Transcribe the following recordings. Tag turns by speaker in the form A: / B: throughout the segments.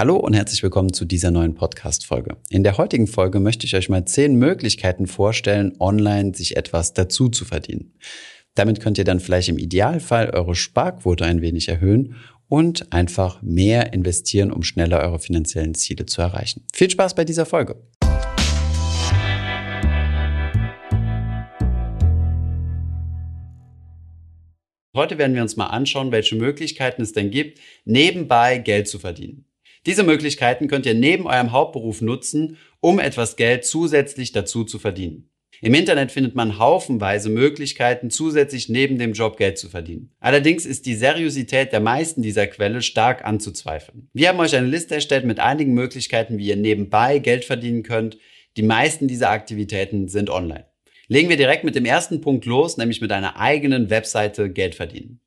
A: Hallo und herzlich willkommen zu dieser neuen Podcast-Folge. In der heutigen Folge möchte ich euch mal zehn Möglichkeiten vorstellen, online sich etwas dazu zu verdienen. Damit könnt ihr dann vielleicht im Idealfall eure Sparquote ein wenig erhöhen und einfach mehr investieren, um schneller eure finanziellen Ziele zu erreichen. Viel Spaß bei dieser Folge. Heute werden wir uns mal anschauen, welche Möglichkeiten es denn gibt, nebenbei Geld zu verdienen. Diese Möglichkeiten könnt ihr neben eurem Hauptberuf nutzen, um etwas Geld zusätzlich dazu zu verdienen. Im Internet findet man haufenweise Möglichkeiten, zusätzlich neben dem Job Geld zu verdienen. Allerdings ist die Seriosität der meisten dieser Quelle stark anzuzweifeln. Wir haben euch eine Liste erstellt mit einigen Möglichkeiten, wie ihr nebenbei Geld verdienen könnt. Die meisten dieser Aktivitäten sind online. Legen wir direkt mit dem ersten Punkt los, nämlich mit einer eigenen Webseite Geld verdienen.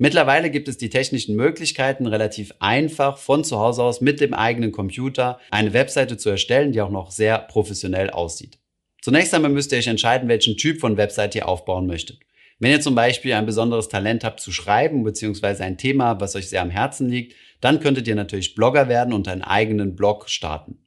A: Mittlerweile gibt es die technischen Möglichkeiten, relativ einfach von zu Hause aus mit dem eigenen Computer eine Webseite zu erstellen, die auch noch sehr professionell aussieht. Zunächst einmal müsst ihr euch entscheiden, welchen Typ von Webseite ihr aufbauen möchtet. Wenn ihr zum Beispiel ein besonderes Talent habt zu schreiben, beziehungsweise ein Thema, was euch sehr am Herzen liegt, dann könntet ihr natürlich Blogger werden und einen eigenen Blog starten.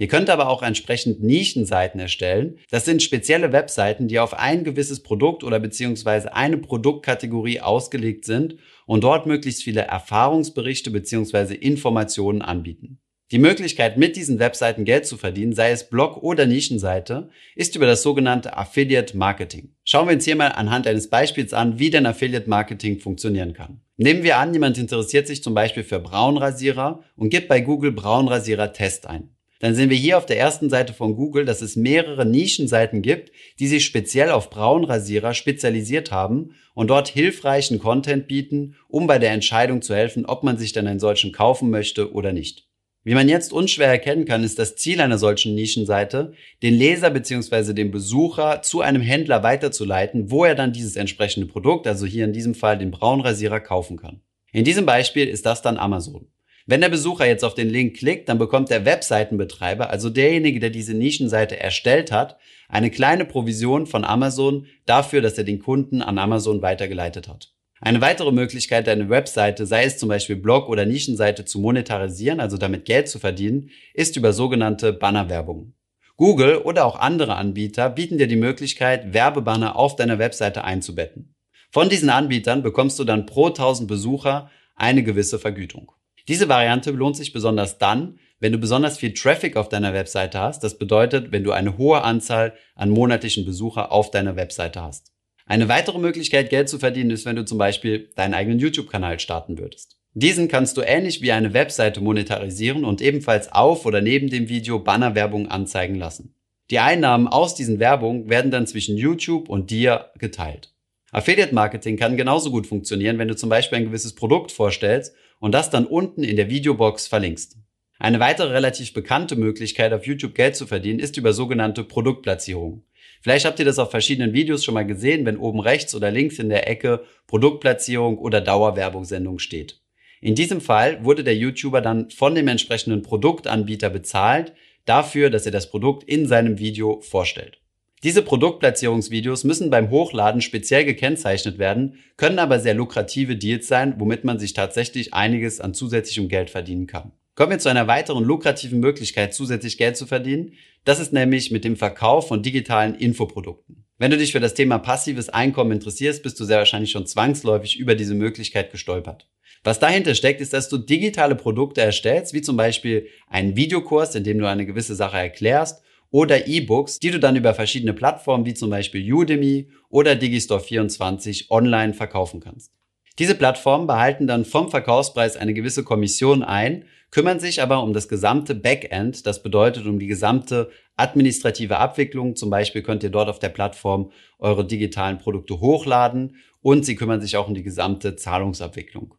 A: Ihr könnt aber auch entsprechend Nischenseiten erstellen. Das sind spezielle Webseiten, die auf ein gewisses Produkt oder beziehungsweise eine Produktkategorie ausgelegt sind und dort möglichst viele Erfahrungsberichte beziehungsweise Informationen anbieten. Die Möglichkeit, mit diesen Webseiten Geld zu verdienen, sei es Blog oder Nischenseite, ist über das sogenannte Affiliate Marketing. Schauen wir uns hier mal anhand eines Beispiels an, wie denn Affiliate Marketing funktionieren kann. Nehmen wir an, jemand interessiert sich zum Beispiel für Braunrasierer und gibt bei Google Braunrasierer Test ein dann sehen wir hier auf der ersten Seite von Google, dass es mehrere Nischenseiten gibt, die sich speziell auf Braunrasierer spezialisiert haben und dort hilfreichen Content bieten, um bei der Entscheidung zu helfen, ob man sich dann einen solchen kaufen möchte oder nicht. Wie man jetzt unschwer erkennen kann, ist das Ziel einer solchen Nischenseite, den Leser bzw. den Besucher zu einem Händler weiterzuleiten, wo er dann dieses entsprechende Produkt, also hier in diesem Fall den Braunrasierer, kaufen kann. In diesem Beispiel ist das dann Amazon. Wenn der Besucher jetzt auf den Link klickt, dann bekommt der Webseitenbetreiber, also derjenige, der diese Nischenseite erstellt hat, eine kleine Provision von Amazon dafür, dass er den Kunden an Amazon weitergeleitet hat. Eine weitere Möglichkeit, deine Webseite, sei es zum Beispiel Blog oder Nischenseite, zu monetarisieren, also damit Geld zu verdienen, ist über sogenannte Bannerwerbung. Google oder auch andere Anbieter bieten dir die Möglichkeit, Werbebanner auf deiner Webseite einzubetten. Von diesen Anbietern bekommst du dann pro 1000 Besucher eine gewisse Vergütung. Diese Variante lohnt sich besonders dann, wenn du besonders viel Traffic auf deiner Webseite hast. Das bedeutet, wenn du eine hohe Anzahl an monatlichen Besucher auf deiner Webseite hast. Eine weitere Möglichkeit, Geld zu verdienen, ist, wenn du zum Beispiel deinen eigenen YouTube-Kanal starten würdest. Diesen kannst du ähnlich wie eine Webseite monetarisieren und ebenfalls auf oder neben dem Video Bannerwerbung anzeigen lassen. Die Einnahmen aus diesen Werbungen werden dann zwischen YouTube und dir geteilt. Affiliate Marketing kann genauso gut funktionieren, wenn du zum Beispiel ein gewisses Produkt vorstellst und das dann unten in der Videobox verlinkst. Eine weitere relativ bekannte Möglichkeit, auf YouTube Geld zu verdienen, ist über sogenannte Produktplatzierung. Vielleicht habt ihr das auf verschiedenen Videos schon mal gesehen, wenn oben rechts oder links in der Ecke Produktplatzierung oder Dauerwerbungssendung steht. In diesem Fall wurde der YouTuber dann von dem entsprechenden Produktanbieter bezahlt dafür, dass er das Produkt in seinem Video vorstellt. Diese Produktplatzierungsvideos müssen beim Hochladen speziell gekennzeichnet werden, können aber sehr lukrative Deals sein, womit man sich tatsächlich einiges an zusätzlichem Geld verdienen kann. Kommen wir zu einer weiteren lukrativen Möglichkeit, zusätzlich Geld zu verdienen. Das ist nämlich mit dem Verkauf von digitalen Infoprodukten. Wenn du dich für das Thema passives Einkommen interessierst, bist du sehr wahrscheinlich schon zwangsläufig über diese Möglichkeit gestolpert. Was dahinter steckt, ist, dass du digitale Produkte erstellst, wie zum Beispiel einen Videokurs, in dem du eine gewisse Sache erklärst oder E-Books, die du dann über verschiedene Plattformen wie zum Beispiel Udemy oder Digistore24 online verkaufen kannst. Diese Plattformen behalten dann vom Verkaufspreis eine gewisse Kommission ein, kümmern sich aber um das gesamte Backend, das bedeutet um die gesamte administrative Abwicklung. Zum Beispiel könnt ihr dort auf der Plattform eure digitalen Produkte hochladen und sie kümmern sich auch um die gesamte Zahlungsabwicklung.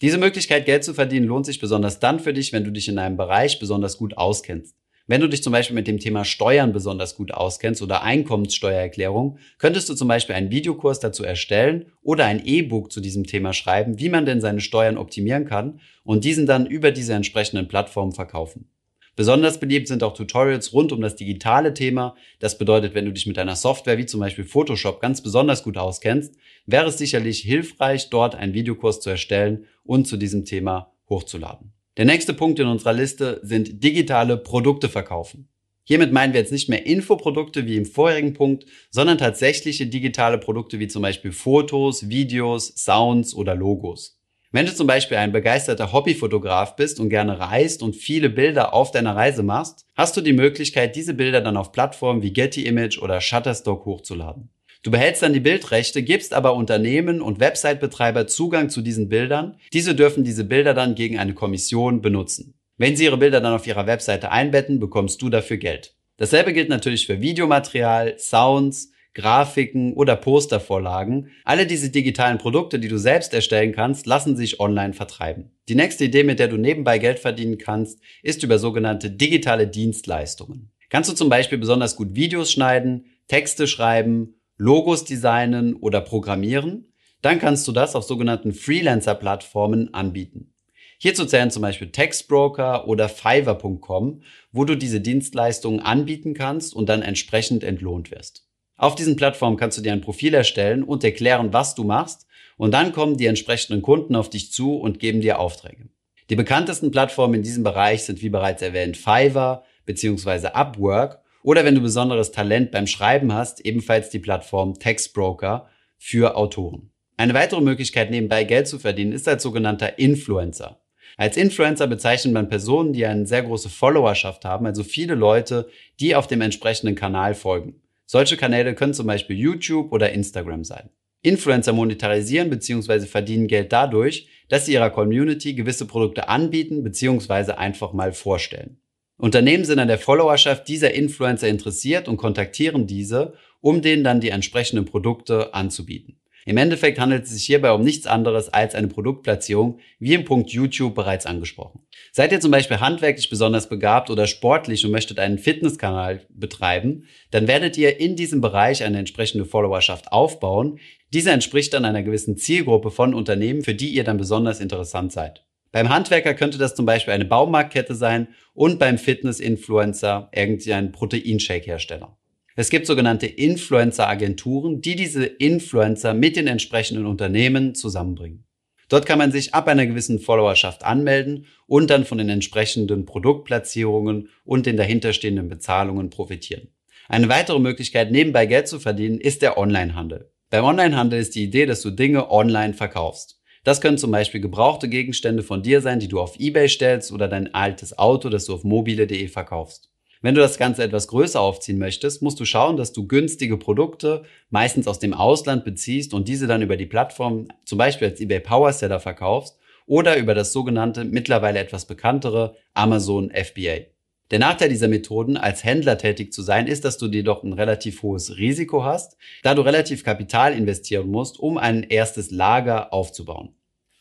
A: Diese Möglichkeit, Geld zu verdienen, lohnt sich besonders dann für dich, wenn du dich in einem Bereich besonders gut auskennst. Wenn du dich zum Beispiel mit dem Thema Steuern besonders gut auskennst oder Einkommenssteuererklärung, könntest du zum Beispiel einen Videokurs dazu erstellen oder ein E-Book zu diesem Thema schreiben, wie man denn seine Steuern optimieren kann und diesen dann über diese entsprechenden Plattformen verkaufen. Besonders beliebt sind auch Tutorials rund um das digitale Thema. Das bedeutet, wenn du dich mit einer Software wie zum Beispiel Photoshop ganz besonders gut auskennst, wäre es sicherlich hilfreich, dort einen Videokurs zu erstellen und zu diesem Thema hochzuladen. Der nächste Punkt in unserer Liste sind digitale Produkte verkaufen. Hiermit meinen wir jetzt nicht mehr Infoprodukte wie im vorherigen Punkt, sondern tatsächliche digitale Produkte wie zum Beispiel Fotos, Videos, Sounds oder Logos. Wenn du zum Beispiel ein begeisterter Hobbyfotograf bist und gerne reist und viele Bilder auf deiner Reise machst, hast du die Möglichkeit, diese Bilder dann auf Plattformen wie Getty Image oder Shutterstock hochzuladen. Du behältst dann die Bildrechte, gibst aber Unternehmen und Website-Betreiber Zugang zu diesen Bildern. Diese dürfen diese Bilder dann gegen eine Kommission benutzen. Wenn sie ihre Bilder dann auf ihrer Webseite einbetten, bekommst du dafür Geld. Dasselbe gilt natürlich für Videomaterial, Sounds, Grafiken oder Postervorlagen. Alle diese digitalen Produkte, die du selbst erstellen kannst, lassen sich online vertreiben. Die nächste Idee, mit der du nebenbei Geld verdienen kannst, ist über sogenannte digitale Dienstleistungen. Kannst du zum Beispiel besonders gut Videos schneiden, Texte schreiben, Logos designen oder programmieren? Dann kannst du das auf sogenannten Freelancer-Plattformen anbieten. Hierzu zählen zum Beispiel Textbroker oder Fiverr.com, wo du diese Dienstleistungen anbieten kannst und dann entsprechend entlohnt wirst. Auf diesen Plattformen kannst du dir ein Profil erstellen und erklären, was du machst und dann kommen die entsprechenden Kunden auf dich zu und geben dir Aufträge. Die bekanntesten Plattformen in diesem Bereich sind wie bereits erwähnt Fiverr bzw. Upwork oder wenn du besonderes Talent beim Schreiben hast, ebenfalls die Plattform Textbroker für Autoren. Eine weitere Möglichkeit nebenbei Geld zu verdienen ist als sogenannter Influencer. Als Influencer bezeichnet man Personen, die eine sehr große Followerschaft haben, also viele Leute, die auf dem entsprechenden Kanal folgen. Solche Kanäle können zum Beispiel YouTube oder Instagram sein. Influencer monetarisieren bzw. verdienen Geld dadurch, dass sie ihrer Community gewisse Produkte anbieten bzw. einfach mal vorstellen. Unternehmen sind an der Followerschaft dieser Influencer interessiert und kontaktieren diese, um denen dann die entsprechenden Produkte anzubieten. Im Endeffekt handelt es sich hierbei um nichts anderes als eine Produktplatzierung, wie im Punkt YouTube bereits angesprochen. Seid ihr zum Beispiel handwerklich besonders begabt oder sportlich und möchtet einen Fitnesskanal betreiben, dann werdet ihr in diesem Bereich eine entsprechende Followerschaft aufbauen. Diese entspricht dann einer gewissen Zielgruppe von Unternehmen, für die ihr dann besonders interessant seid. Beim Handwerker könnte das zum Beispiel eine Baumarktkette sein und beim Fitness-Influencer irgendein Proteinshake-Hersteller. Es gibt sogenannte Influencer-Agenturen, die diese Influencer mit den entsprechenden Unternehmen zusammenbringen. Dort kann man sich ab einer gewissen Followerschaft anmelden und dann von den entsprechenden Produktplatzierungen und den dahinterstehenden Bezahlungen profitieren. Eine weitere Möglichkeit, nebenbei Geld zu verdienen, ist der Onlinehandel. Beim Onlinehandel ist die Idee, dass du Dinge online verkaufst. Das können zum Beispiel gebrauchte Gegenstände von dir sein, die du auf eBay stellst oder dein altes Auto, das du auf mobile.de verkaufst. Wenn du das Ganze etwas größer aufziehen möchtest, musst du schauen, dass du günstige Produkte meistens aus dem Ausland beziehst und diese dann über die Plattform, zum Beispiel als eBay Power Seller verkaufst oder über das sogenannte, mittlerweile etwas bekanntere Amazon FBA. Der Nachteil dieser Methoden, als Händler tätig zu sein, ist, dass du dir doch ein relativ hohes Risiko hast, da du relativ Kapital investieren musst, um ein erstes Lager aufzubauen.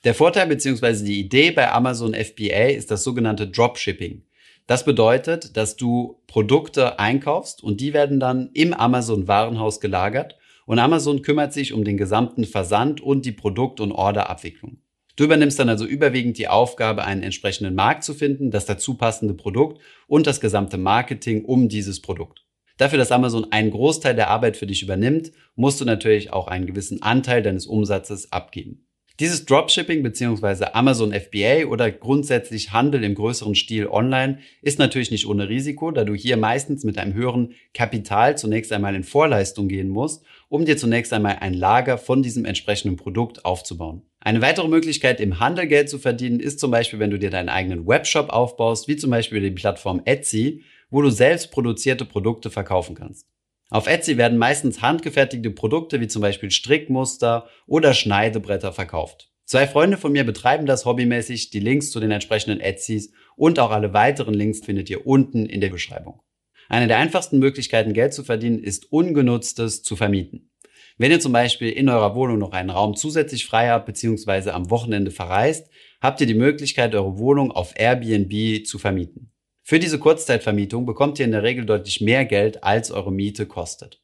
A: Der Vorteil bzw. die Idee bei Amazon FBA ist das sogenannte Dropshipping. Das bedeutet, dass du Produkte einkaufst und die werden dann im Amazon Warenhaus gelagert und Amazon kümmert sich um den gesamten Versand und die Produkt- und Orderabwicklung. Du übernimmst dann also überwiegend die Aufgabe, einen entsprechenden Markt zu finden, das dazu passende Produkt und das gesamte Marketing um dieses Produkt. Dafür, dass Amazon einen Großteil der Arbeit für dich übernimmt, musst du natürlich auch einen gewissen Anteil deines Umsatzes abgeben. Dieses Dropshipping bzw. Amazon FBA oder grundsätzlich Handel im größeren Stil online ist natürlich nicht ohne Risiko, da du hier meistens mit einem höheren Kapital zunächst einmal in Vorleistung gehen musst, um dir zunächst einmal ein Lager von diesem entsprechenden Produkt aufzubauen. Eine weitere Möglichkeit, im Handel Geld zu verdienen, ist zum Beispiel, wenn du dir deinen eigenen Webshop aufbaust, wie zum Beispiel die Plattform Etsy, wo du selbst produzierte Produkte verkaufen kannst. Auf Etsy werden meistens handgefertigte Produkte wie zum Beispiel Strickmuster oder Schneidebretter verkauft. Zwei Freunde von mir betreiben das hobbymäßig. Die Links zu den entsprechenden Etsys und auch alle weiteren Links findet ihr unten in der Beschreibung. Eine der einfachsten Möglichkeiten, Geld zu verdienen, ist ungenutztes zu vermieten. Wenn ihr zum Beispiel in eurer Wohnung noch einen Raum zusätzlich frei habt bzw. am Wochenende verreist, habt ihr die Möglichkeit, eure Wohnung auf Airbnb zu vermieten. Für diese Kurzzeitvermietung bekommt ihr in der Regel deutlich mehr Geld, als eure Miete kostet.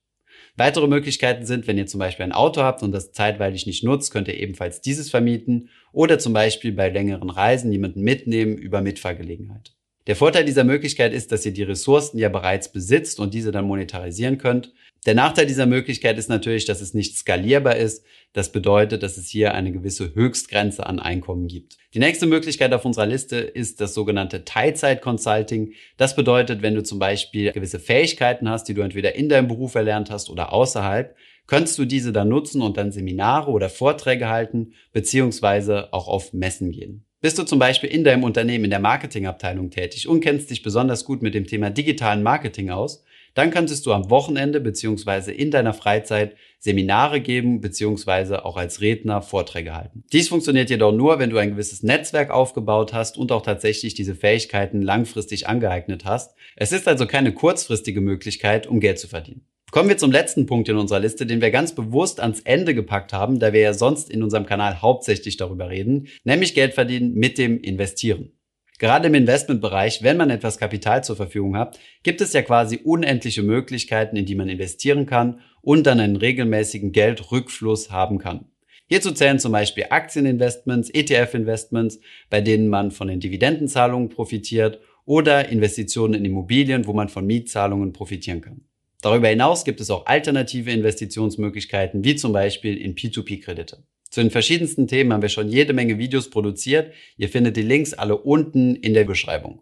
A: Weitere Möglichkeiten sind, wenn ihr zum Beispiel ein Auto habt und das zeitweilig nicht nutzt, könnt ihr ebenfalls dieses vermieten oder zum Beispiel bei längeren Reisen jemanden mitnehmen über Mitfahrgelegenheit. Der Vorteil dieser Möglichkeit ist, dass ihr die Ressourcen ja bereits besitzt und diese dann monetarisieren könnt. Der Nachteil dieser Möglichkeit ist natürlich, dass es nicht skalierbar ist. Das bedeutet, dass es hier eine gewisse Höchstgrenze an Einkommen gibt. Die nächste Möglichkeit auf unserer Liste ist das sogenannte Teilzeit-Consulting. Das bedeutet, wenn du zum Beispiel gewisse Fähigkeiten hast, die du entweder in deinem Beruf erlernt hast oder außerhalb, könntest du diese dann nutzen und dann Seminare oder Vorträge halten, beziehungsweise auch auf Messen gehen. Bist du zum Beispiel in deinem Unternehmen in der Marketingabteilung tätig und kennst dich besonders gut mit dem Thema digitalen Marketing aus, dann könntest du am Wochenende beziehungsweise in deiner Freizeit Seminare geben beziehungsweise auch als Redner Vorträge halten. Dies funktioniert jedoch nur, wenn du ein gewisses Netzwerk aufgebaut hast und auch tatsächlich diese Fähigkeiten langfristig angeeignet hast. Es ist also keine kurzfristige Möglichkeit, um Geld zu verdienen. Kommen wir zum letzten Punkt in unserer Liste, den wir ganz bewusst ans Ende gepackt haben, da wir ja sonst in unserem Kanal hauptsächlich darüber reden, nämlich Geld verdienen mit dem Investieren. Gerade im Investmentbereich, wenn man etwas Kapital zur Verfügung hat, gibt es ja quasi unendliche Möglichkeiten, in die man investieren kann und dann einen regelmäßigen Geldrückfluss haben kann. Hierzu zählen zum Beispiel Aktieninvestments, ETF-Investments, bei denen man von den Dividendenzahlungen profitiert oder Investitionen in Immobilien, wo man von Mietzahlungen profitieren kann. Darüber hinaus gibt es auch alternative Investitionsmöglichkeiten, wie zum Beispiel in P2P-Kredite. Zu den verschiedensten Themen haben wir schon jede Menge Videos produziert. Ihr findet die Links alle unten in der Beschreibung.